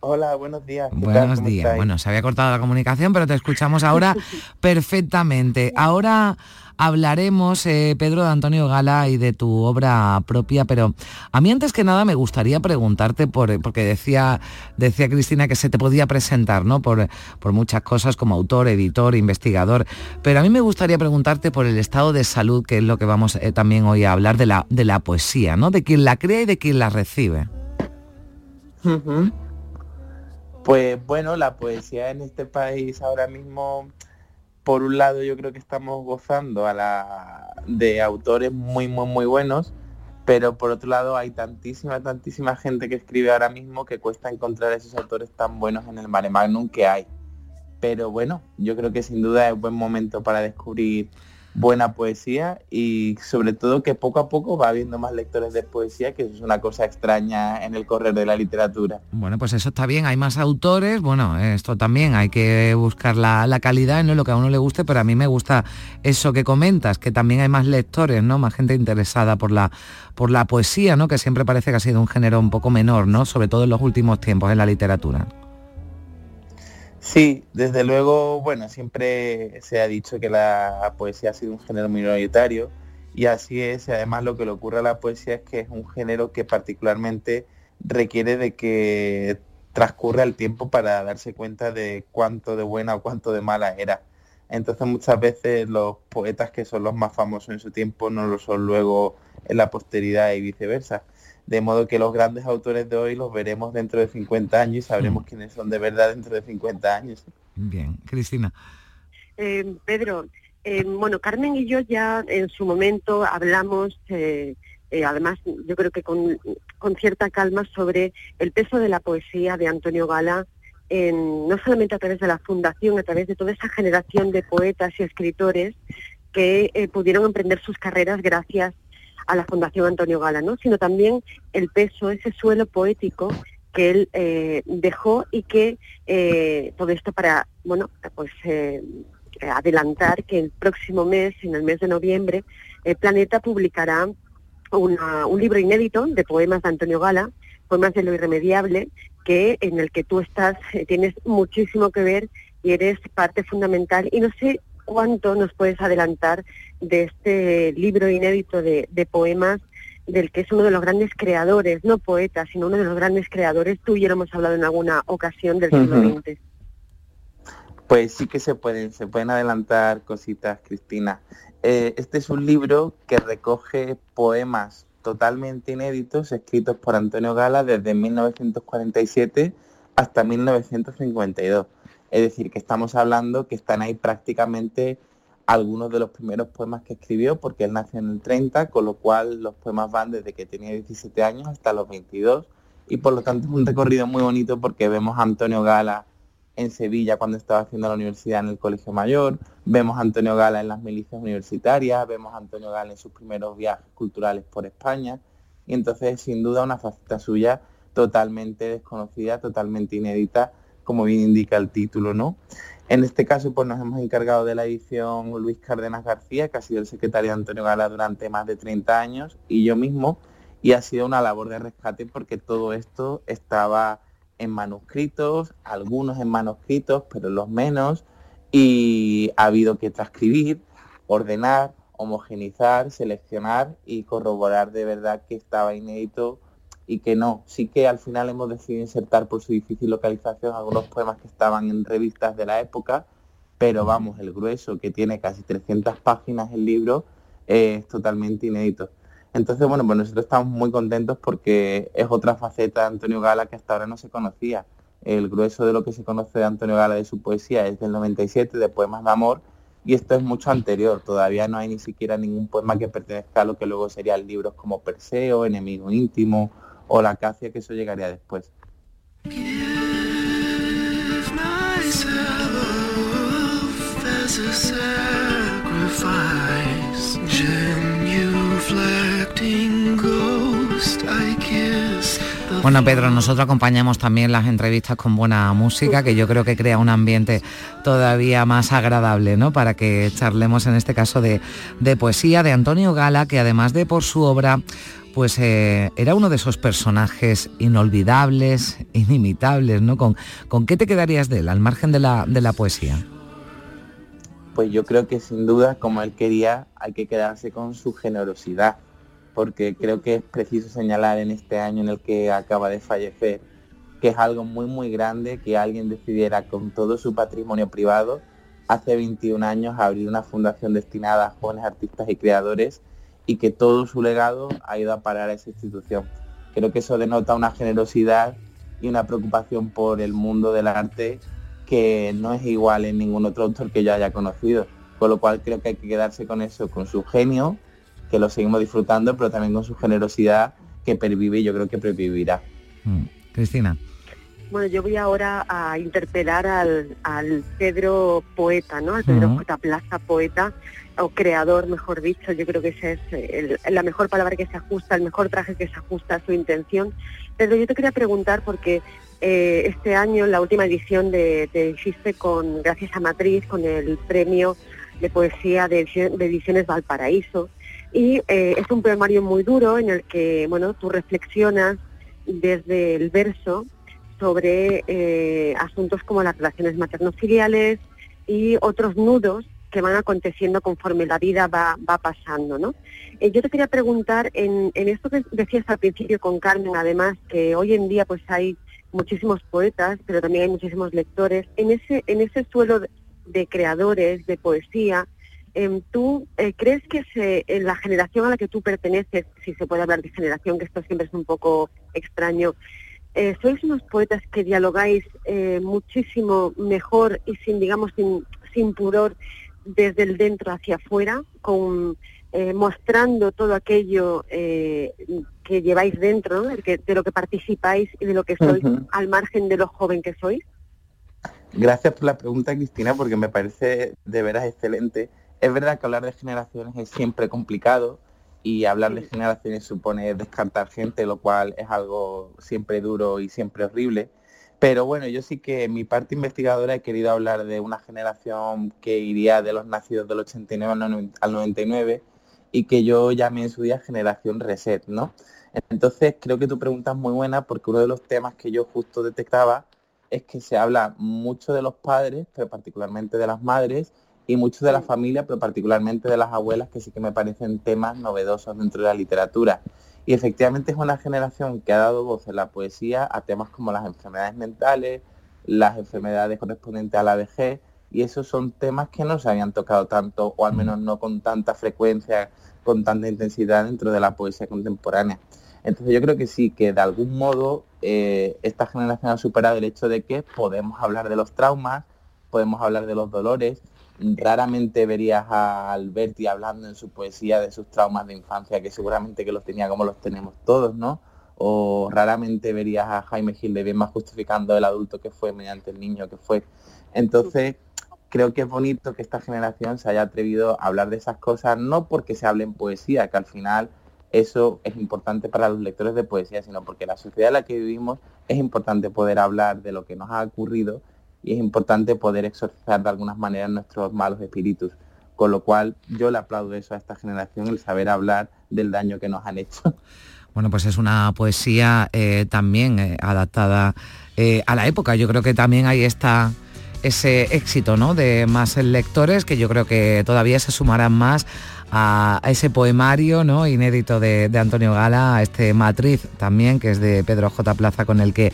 Hola, buenos días. Buenos días. Bueno, se había cortado la comunicación, pero te escuchamos ahora (laughs) perfectamente. Ahora hablaremos, eh, Pedro, de Antonio Gala y de tu obra propia, pero a mí antes que nada me gustaría preguntarte, por, porque decía, decía Cristina que se te podía presentar ¿no? por, por muchas cosas como autor, editor, investigador, pero a mí me gustaría preguntarte por el estado de salud, que es lo que vamos eh, también hoy a hablar de la, de la poesía, ¿no? de quien la crea y de quien la recibe. Pues bueno, la poesía en este país ahora mismo, por un lado yo creo que estamos gozando de autores muy, muy, muy buenos, pero por otro lado hay tantísima, tantísima gente que escribe ahora mismo que cuesta encontrar esos autores tan buenos en el mare magnum que hay. Pero bueno, yo creo que sin duda es buen momento para descubrir buena poesía y sobre todo que poco a poco va habiendo más lectores de poesía, que eso es una cosa extraña en el correr de la literatura. Bueno, pues eso está bien, hay más autores, bueno, esto también hay que buscar la, calidad, no lo que a uno le guste, pero a mí me gusta eso que comentas, que también hay más lectores, ¿no? Más gente interesada por la, por la poesía, ¿no? Que siempre parece que ha sido un género un poco menor, ¿no? Sobre todo en los últimos tiempos en la literatura. Sí, desde luego, bueno, siempre se ha dicho que la poesía ha sido un género minoritario y así es. Además, lo que le ocurre a la poesía es que es un género que particularmente requiere de que transcurra el tiempo para darse cuenta de cuánto de buena o cuánto de mala era. Entonces muchas veces los poetas que son los más famosos en su tiempo no lo son luego en la posteridad y viceversa de modo que los grandes autores de hoy los veremos dentro de 50 años y sabremos mm. quiénes son de verdad dentro de 50 años. Bien, Cristina. Eh, Pedro, eh, bueno, Carmen y yo ya en su momento hablamos, eh, además yo creo que con, con, cierta calma, sobre el peso de la poesía de Antonio Gala, en, no solamente a través de la fundación, a través de toda esa generación de poetas y escritores que pudieron emprender sus carreras gracias a la Fundación Antonio Gala, ¿no? sino también el peso, ese suelo poético que él eh, dejó y que eh, todo esto para, bueno, pues eh, adelantar que el próximo mes, en el mes de noviembre, Planeta publicará un libro inédito de poemas de Antonio Gala, poemas de lo irremediable, que en el que tú estás, tienes muchísimo que ver y eres parte fundamental. Y no sé cuánto nos puedes adelantar de este libro inédito de, poemas del que es uno de los grandes creadores, no poeta, sino uno de los grandes creadores. Tú y yo lo hemos hablado en alguna ocasión del siglo XX. Pues sí que se pueden, se pueden adelantar cositas, Cristina. Eh, este es un libro que recoge poemas totalmente inéditos escritos por Antonio Gala desde 1947 hasta 1952. Es decir, que estamos hablando que están ahí prácticamente algunos de los primeros poemas que escribió, porque él nació en el 30, con lo cual los poemas van desde que tenía 17 años hasta los 22, y por lo tanto es un recorrido muy bonito porque vemos a Antonio Gala en Sevilla cuando estaba haciendo la universidad en el Colegio Mayor, vemos a Antonio Gala en las milicias universitarias, vemos a Antonio Gala en sus primeros viajes culturales por España, y entonces sin duda una faceta suya totalmente desconocida, totalmente inédita, como bien indica el título, ¿no? En este caso, pues nos hemos encargado de la edición Luis Cárdenas García, que ha sido el secretario de Antonio Gala durante más de 30 años, y yo mismo, y ha sido una labor de rescate porque todo esto estaba en manuscritos, algunos en manuscritos, pero los menos, y ha habido que transcribir, ordenar, homogenizar, seleccionar y corroborar de verdad que estaba inédito y que no. Sí que al final hemos decidido insertar por su difícil localización algunos poemas que estaban en revistas de la época, pero vamos, el grueso, que tiene casi 300 páginas el libro, es totalmente inédito. Entonces, bueno, pues nosotros estamos muy contentos porque es otra faceta de Antonio Gala que hasta ahora no se conocía. El grueso de lo que se conoce de Antonio Gala de su poesía es del 97, de Poemas de Amor, y esto es mucho anterior. Todavía no hay ni siquiera ningún poema que pertenezca a lo que luego serían libros como Perseo, Enemigo Íntimo o la acacia, que eso llegaría después. Bueno, Pedro, nosotros acompañamos también las entrevistas con buena música, que yo creo que crea un ambiente todavía más agradable, ¿no? Para que charlemos en este caso de, de poesía de Antonio Gala, que además de por su obra, pues eh, era uno de esos personajes inolvidables, (laughs) inimitables, ¿no? ¿Con, ¿Con qué te quedarías de él, al margen de la, de la poesía? Pues yo creo que sin duda, como él quería, hay que quedarse con su generosidad porque creo que es preciso señalar en este año en el que acaba de fallecer que es algo muy muy grande que alguien decidiera con todo su patrimonio privado hace 21 años abrir una fundación destinada a jóvenes artistas y creadores y que todo su legado ha ido a parar a esa institución. Creo que eso denota una generosidad y una preocupación por el mundo del arte que no es igual en ningún otro autor que yo haya conocido. Con lo cual creo que hay que quedarse con eso, con su genio que lo seguimos disfrutando, pero también con su generosidad que pervive y yo creo que pervivirá. Mm. Cristina. Bueno, yo voy ahora a interpelar al, Pedro poeta, ¿no? Al Pedro J. Plaza poeta, o creador, mejor dicho. Yo creo que esa es la mejor palabra que se ajusta, el mejor traje que se ajusta a su intención. Pedro, yo te quería preguntar porque eh, este año, la última edición de, de Existe con, gracias a Matriz, con el premio de poesía de, de Ediciones Valparaíso, y eh, es un poemario muy duro en el que, bueno, tú reflexionas desde el verso sobre eh, asuntos como las relaciones materno-filiales y otros nudos que van aconteciendo conforme la vida va, va pasando, ¿no? Eh, yo te quería preguntar, en, en esto que decías al principio con Carmen, además, que hoy en día pues hay muchísimos poetas, pero también hay muchísimos lectores, en ese, en ese suelo de creadores, de poesía, Em, ¿Tú eh, crees que se, en la generación a la que tú perteneces, si se puede hablar de generación, que esto siempre es un poco extraño, eh, sois unos poetas que dialogáis eh, muchísimo mejor y sin, digamos, sin, sin pudor desde el dentro hacia afuera, con, mostrando todo aquello que lleváis dentro, de, lo que participáis y de lo que sois al margen de lo joven que sois? Gracias por la pregunta, Cristina, porque me parece de veras excelente es verdad que hablar de generaciones es siempre complicado y hablar de generaciones supone descartar gente, lo cual es algo siempre duro y siempre horrible. Pero bueno, yo sí que en mi parte investigadora he querido hablar de una generación que iría de los nacidos del 89 al 99 y que yo llamé en su día generación reset, ¿no? Entonces creo que tu pregunta es muy buena porque uno de los temas que yo justo detectaba es que se habla mucho de los padres, pero particularmente de las madres, y mucho de la familia, pero particularmente de las abuelas, que sí que me parecen temas novedosos dentro de la literatura. Y efectivamente es una generación que ha dado voz en la poesía a temas como las enfermedades mentales, las enfermedades correspondientes a la vejez, y esos son temas que no se habían tocado tanto, o al menos no con tanta frecuencia, con tanta intensidad dentro de la poesía contemporánea. Entonces yo creo que sí, que de algún modo eh, esta generación ha superado el hecho de que podemos hablar de los traumas, podemos hablar de los dolores, raramente verías a Alberti hablando en su poesía de sus traumas de infancia, que seguramente que los tenía como los tenemos todos, ¿no? O raramente verías a Jaime Gil de bien más justificando el adulto que fue mediante el niño que fue. Entonces, creo que es bonito que esta generación se haya atrevido a hablar de esas cosas, no porque se hable en poesía, que al final eso es importante para los lectores de poesía, sino porque la sociedad en la que vivimos es importante poder hablar de lo que nos ha ocurrido y es importante poder exorcizar de algunas maneras nuestros malos espíritus. Con lo cual yo le aplaudo eso a esta generación, el saber hablar del daño que nos han hecho. (laughs) Bueno, pues es una poesía eh, también eh, adaptada eh, a la época. Yo creo que también hay esta, ese éxito ¿no? de más lectores que yo creo que todavía se sumarán más a, ese poemario ¿no? inédito de, de, Antonio Gala, a este Matriz también, que es de Pedro J. Plaza, con el que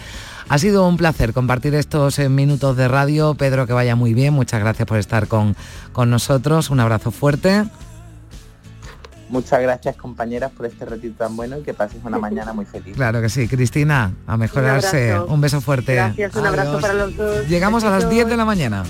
ha sido un placer compartir estos eh, minutos de radio. Pedro, que vaya muy bien. Muchas gracias por estar con, con nosotros. Un abrazo fuerte. Muchas gracias compañeras por este ratito tan bueno y que pases una mañana muy feliz. Claro que sí, Cristina, a mejorarse. Un, beso fuerte. Gracias, un abrazo para los dos. Llegamos a las 10 de la mañana.